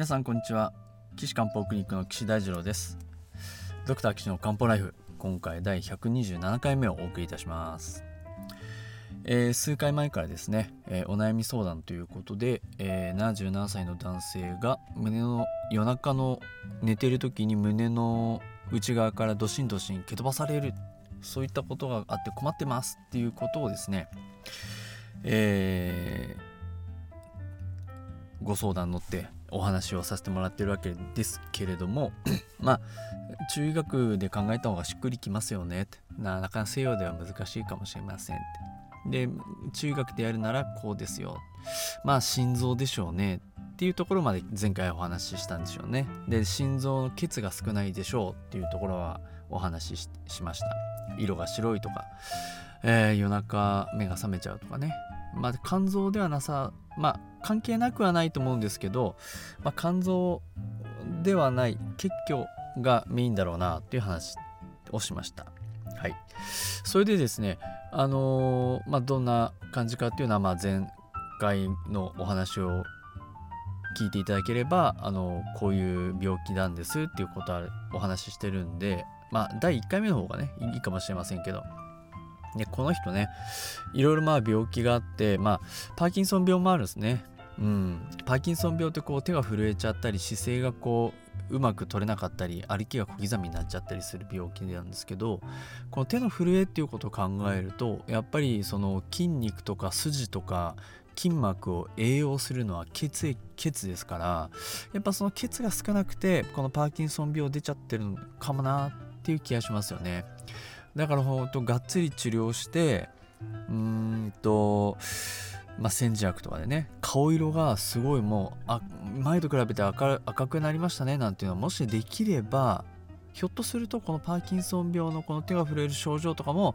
皆さんこんにちは。岸漢方クリニックの岸大二郎です。ドクター岸の漢方ライフ今回第127回目をお送りいたします。えー、数回前からですね、えー、お悩み相談ということで、えー、77歳の男性が胸の夜中の寝てる時に胸の内側からドシンドシン蹴飛ばされるそういったことがあって困ってますっていうことをですね、えご相談乗ってお話をさせてもらってるわけですけれども まあ中医学で考えた方がしっくりきますよねって。なかなか西洋では難しいかもしれませんって。で中学でやるならこうですよ。まあ心臓でしょうねっていうところまで前回お話ししたんでしょうね。で心臓の血が少ないでしょうっていうところはお話ししました。色が白いとか、えー、夜中目が覚めちゃうとかね。まあ肝臓ではなさまあ関係なくはないと思うんですけど、まあ、肝臓ではない結虚がメインだろうなっていう話をしました。はい、それでですね、あのー、まあ、どんな感じかっていうのは、まあ、前回のお話を聞いていただければ、あのー、こういう病気なんですっていうことはお話ししてるんで、まあ、第1回目の方がねいいかもしれませんけどでこの人ねいろいろまあ病気があってまあパーキンソン病もあるんですね。うん、パーキンソン病ってこう手が震えちゃったり姿勢がこううまく取れなかったり歩きが小刻みになっちゃったりする病気なんですけどこの手の震えっていうことを考えるとやっぱりその筋肉とか筋とか筋膜を栄養するのは血液血ですからやっぱその血が少なくてこのパーキンソン病出ちゃってるのかもなっていう気がしますよね。だからほんとがっつり治療してうーんとまあ、煎じ薬とかでね顔色がすごいもうあ前と比べて赤くなりましたねなんていうのはもしできればひょっとするとこのパーキンソン病のこの手が震える症状とかも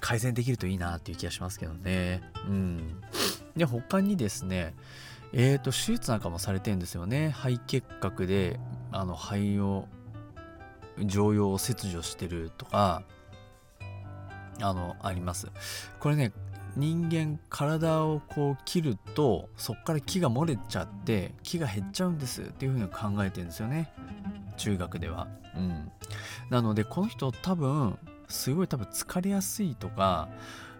改善できるといいなっていう気がしますけどね。うん。で、他にですね、えっ、ー、と、手術なんかもされてるんですよね。肺結核で、あの、肺を、常用を切除してるとか、あの、あります。これね、人間体をこう切るとそっから木が漏れちゃって木が減っちゃうんです。っていうふうに考えてるんですよね。中学では。うん、なのでこの人多分すごい多分疲れやすいとか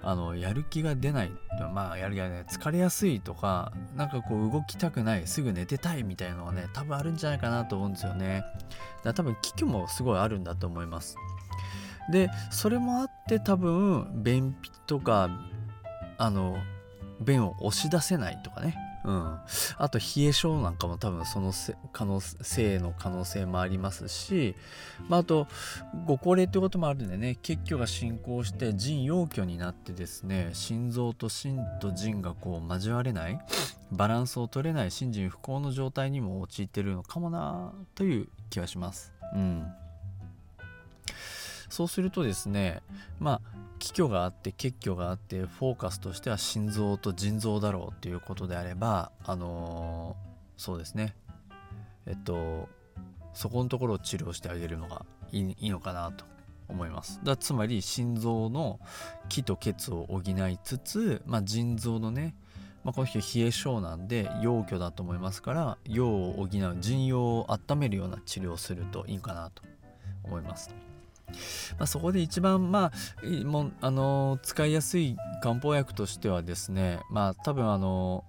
あのやる気が出ない。まあやる気がね疲れやすいとかなんかこう動きたくない。すぐ寝てたいみたいなのはね多分あるんじゃないかなと思うんですよね。だから多分危機もすごいあるんだと思います。でそれもあって多分便秘とかあの便を押し出せないとかね。うん、あと冷え性なんかも多分その可能性の可能性もありますし、まあ、あとご高齢ってこともあるんでね。血虚が進行して腎陽虚になってですね心臓と心と腎がこう交われないバランスを取れない心腎不幸の状態にも陥ってるのかもなという気はします。うん。そうするとですねまあ気虚があって血虚があってフォーカスとしては心臓と腎臓だろうっていうことであればあのー、そうですね。えっとそこのところを治療してあげるのがいいいいのかなと思います。だつまり心臓の気と血を補いつつ、まあ、腎臓のね、まあ、この人冷え性なんで陽虚だと思いますから陽を補う腎陽を温めるような治療をするといいかなと思います。まあ、そこで一番、まあ、もあの使いやすい漢方薬としてはですね、まあ、多分あの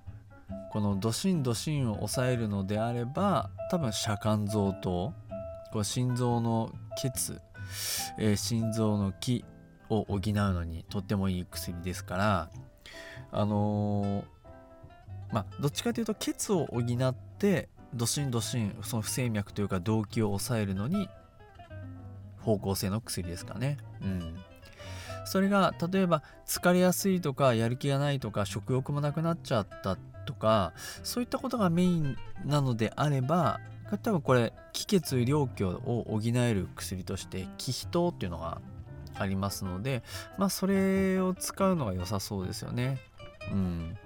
このドシンドシンを抑えるのであれば多分遮肝臓とこう心臓の血、えー、心臓の気を補うのにとってもいい薬ですからあのー、まあどっちかというと血を補ってドシンドシンその不整脈というか動悸を抑えるのに方向性の薬ですかね。うん。それが例えば疲れやすいとかやる気がないとか食欲もなくなっちゃったとかそういったことがメインなのであれば多分これ気血良虚を補える薬として気脾糖っていうのがありますのでまあそれを使うのが良さそうですよね。うん。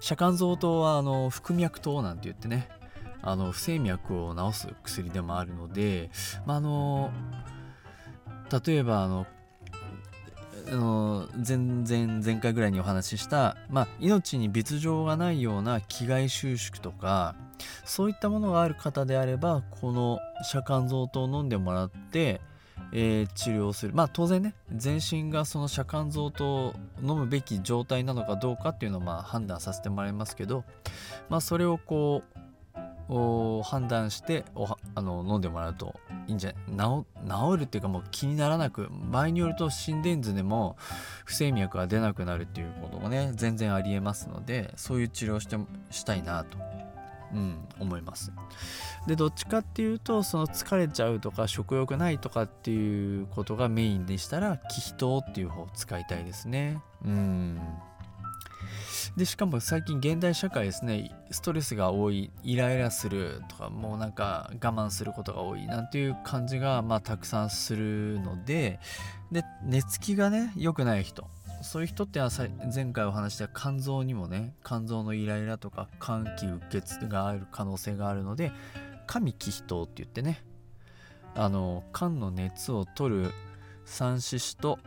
遮肝臓糖はあの腹脈糖なんて言ってねあの不整脈を治す薬でもあるので、まあ、あの例えばあのあの前前前回ぐらいにお話しした、まあ、命に別状がないような気概収縮とかそういったものがある方であればこの遮肝臓糖を飲んでもらって、えー、治療する。まあ当然ね全身がその遮肝臓糖を飲むべき状態なのかどうかっていうのをまあ判断させてもらいますけどまあそれをこう判断してあの飲んでもらうといいんじゃない治るっていうかもう気にならなく場合によると心電図でも不整脈が出なくなるっていうこともね全然ありえますのでそういう治療してしたいなと、うん、思います。でどっちかっていうとその疲れちゃうとか食欲ないとかっていうことがメインでしたら気脾っていう方を使いたいですね。うん。でしかも最近現代社会ですねストレスが多いイライラするとかもうなんか我慢することが多いなんていう感じがまあたくさんするのでで寝つきがね良くない人。そういう人っては前回お話した肝臓にもね肝臓のイライラとか肝気鬱血がある可能性があるので神気脾って言ってねあの肝の熱を取る三四子と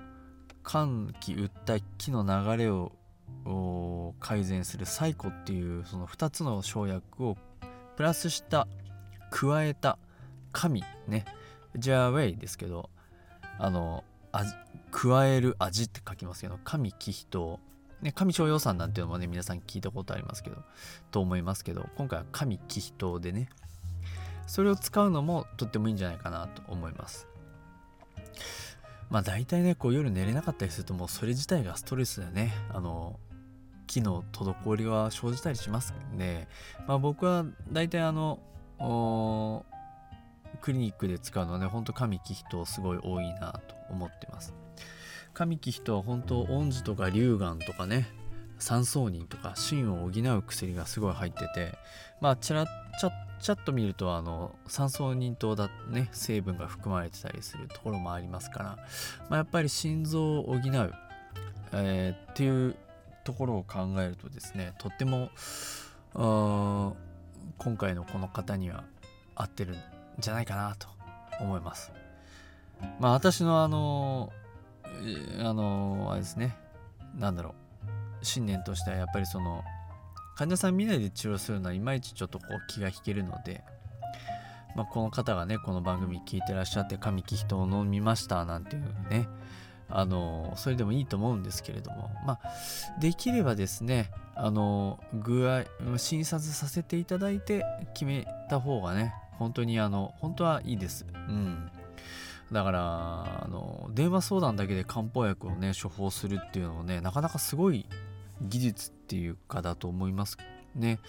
肝気鬱体気の流れを改善するサイコっていうその2つの生薬をプラスした加えた神ね。ジャーウェイですけどあの加える味って書きますけど神気人ね神商用さんなんていうのもね皆さん聞いたことありますけどと思いますけど今回は神気人でねそれを使うのもとってもいいんじゃないかなと思います。まあ大体ねこう夜寝れなかったりするともうそれ自体がストレスだよね。あの機能滞りは生じたりしますんで、まあ、僕は大体あのクリニックで使うのはねほんと神木人すごい多いなと思ってます。神木人は本当恩師とか龍眼とかね三層人とか芯を補う薬がすごい入っててまあちらちゃちゃっと見るとあの三層人糖だね成分が含まれてたりするところもありますから、まあ、やっぱり心臓を補う、えー、っていうところを考えるとですねとっても今回のこの方には合ってるんじゃないかなと思います。まあ私のあのあのあれですね何だろう信念としてはやっぱりその患者さん見ないで治療するのはいまいちちょっとこう気が引けるので、まあ、この方がねこの番組聞いてらっしゃって神木人を飲みましたなんていうねあのそれでもいいと思うんですけれども。まあできればですねあの具合診察させていただいて決めた方がね本当にあの本当はいいです。うん。だからあの電話相談だけで漢方薬をね処方するっていうのもねなかなかすごい技術っていうかだと思いますね。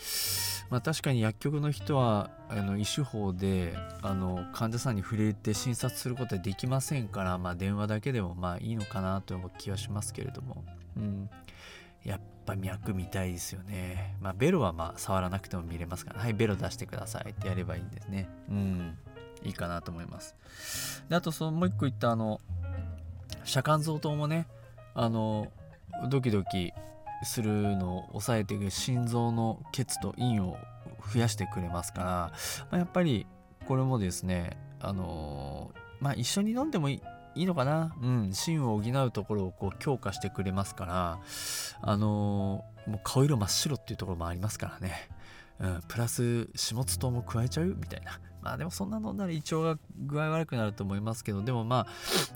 まあ、確かに薬局の人はあの医師法であの患者さんに触れて診察することはできませんから、まあ、電話だけでもまあいいのかなという気はしますけれども、うん、やっぱ脈見たいですよね。まあ、ベロはまあ触らなくても見れますから、はい、ベロ出してくださいってやればいいんですね。うん、いいかなと思います。であとそのもう一個言ったあの、遮肝臓糖もね、あの、ドキドキするのを抑えていく心臓の血と陰を増やしてくれますから、まあ、やっぱりこれもですねあのー、まあ一緒に飲んでもいいいいのかな？うん、芯を補うところをこう強化してくれますから、あのー、もう顔色真っ白っていうところもありますからね。うん、プラス、始末糖も加えちゃうみたいな。まあでもそんな飲んだら胃腸が具合悪くなると思いますけど、でもまあ、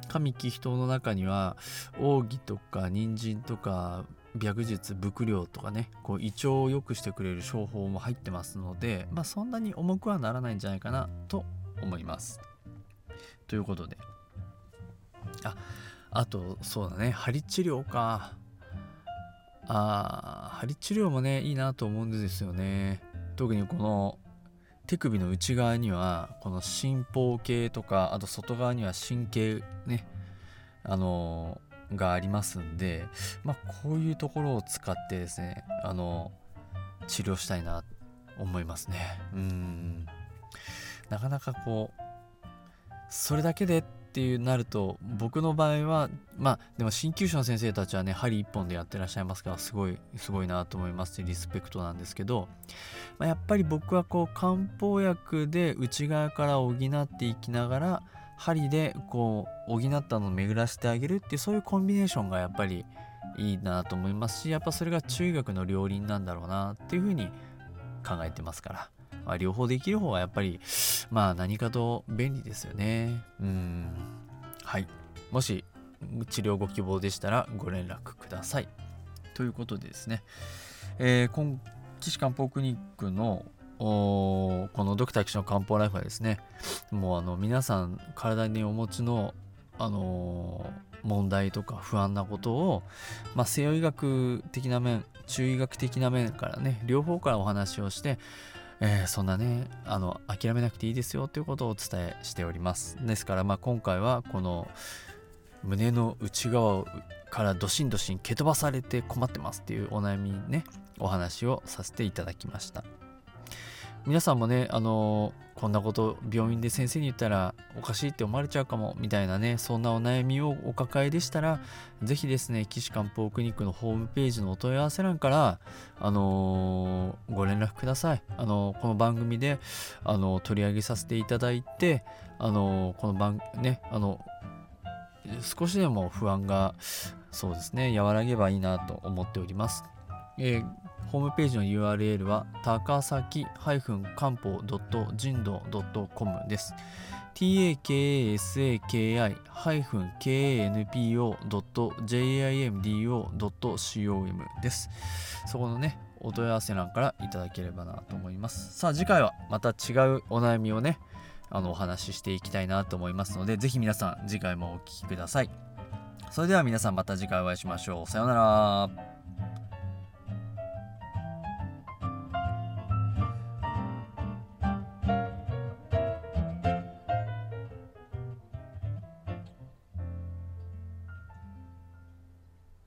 神気人の中には、奥義とか人参とか、白術伏量とかねこう胃腸を良くしてくれる商法も入ってますので、まあ、そんなに重くはならないんじゃないかなと思います。ということで。ああとそうだね。針治療か。あ針治療もねいいなと思うんですよね。特にこの手首の内側にはこの心包系とかあと外側には神経ねあのがありますんで、まあ、こういうところを使ってですねあの治療したいなと思いますね。うん。なかなかこうそれだけでっていうなると僕の場合はまあでも鍼灸師の先生たちはね針一本でやってらっしゃいますからすごいすごいなと思いますリスペクトなんですけど、まあ、やっぱり僕はこう漢方薬で内側から補っていきながら針でこう補ったのを巡らせてあげるっていうそういうコンビネーションがやっぱりいいなと思いますしやっぱそれが中学の両輪なんだろうなっていうふうに考えてますから。まあ、両方できる方がやっぱりまあ何かと便利ですよね。うん。はい。もし治療ご希望でしたらご連絡ください。ということでですね、えー、今岸漢方クリニックのこのドクター騎士の漢方ライフはですねもうあの皆さん体にお持ちのあの、問題とか不安なことを、まあ、西洋医学的な面中医学的な面からね両方からお話をして、えー、そんなねあの諦めなくていいですよということをお伝えしております。ですから、まあ、今回はこの胸の内側からドシンドシン蹴飛ばされて困ってますっていうお悩みにねお話をさせていただきました。皆さんもねあのこんなこと病院で先生に言ったらおかしいって思われちゃうかもみたいなねそんなお悩みをお抱えでしたら是非ですね岸漢方クリニックのホームページのお問い合わせ欄からあのー、ご連絡ください。あのー、この番組であの、取り上げさせていただいてあのこの番ねあの少しでも不安がそうですね和らげばいいなと思っております、えーホームページの URL は高崎漢方人道 .com です。takasaki-kanpo.jimdo.com です。そこのね、お問い合わせ欄からいただければなと思います。さあ次回はまた違うお悩みをね、あのお話ししていきたいなと思いますので、ぜひ皆さん次回もお聴きください。それでは皆さんまた次回お会いしましょう。さようなら。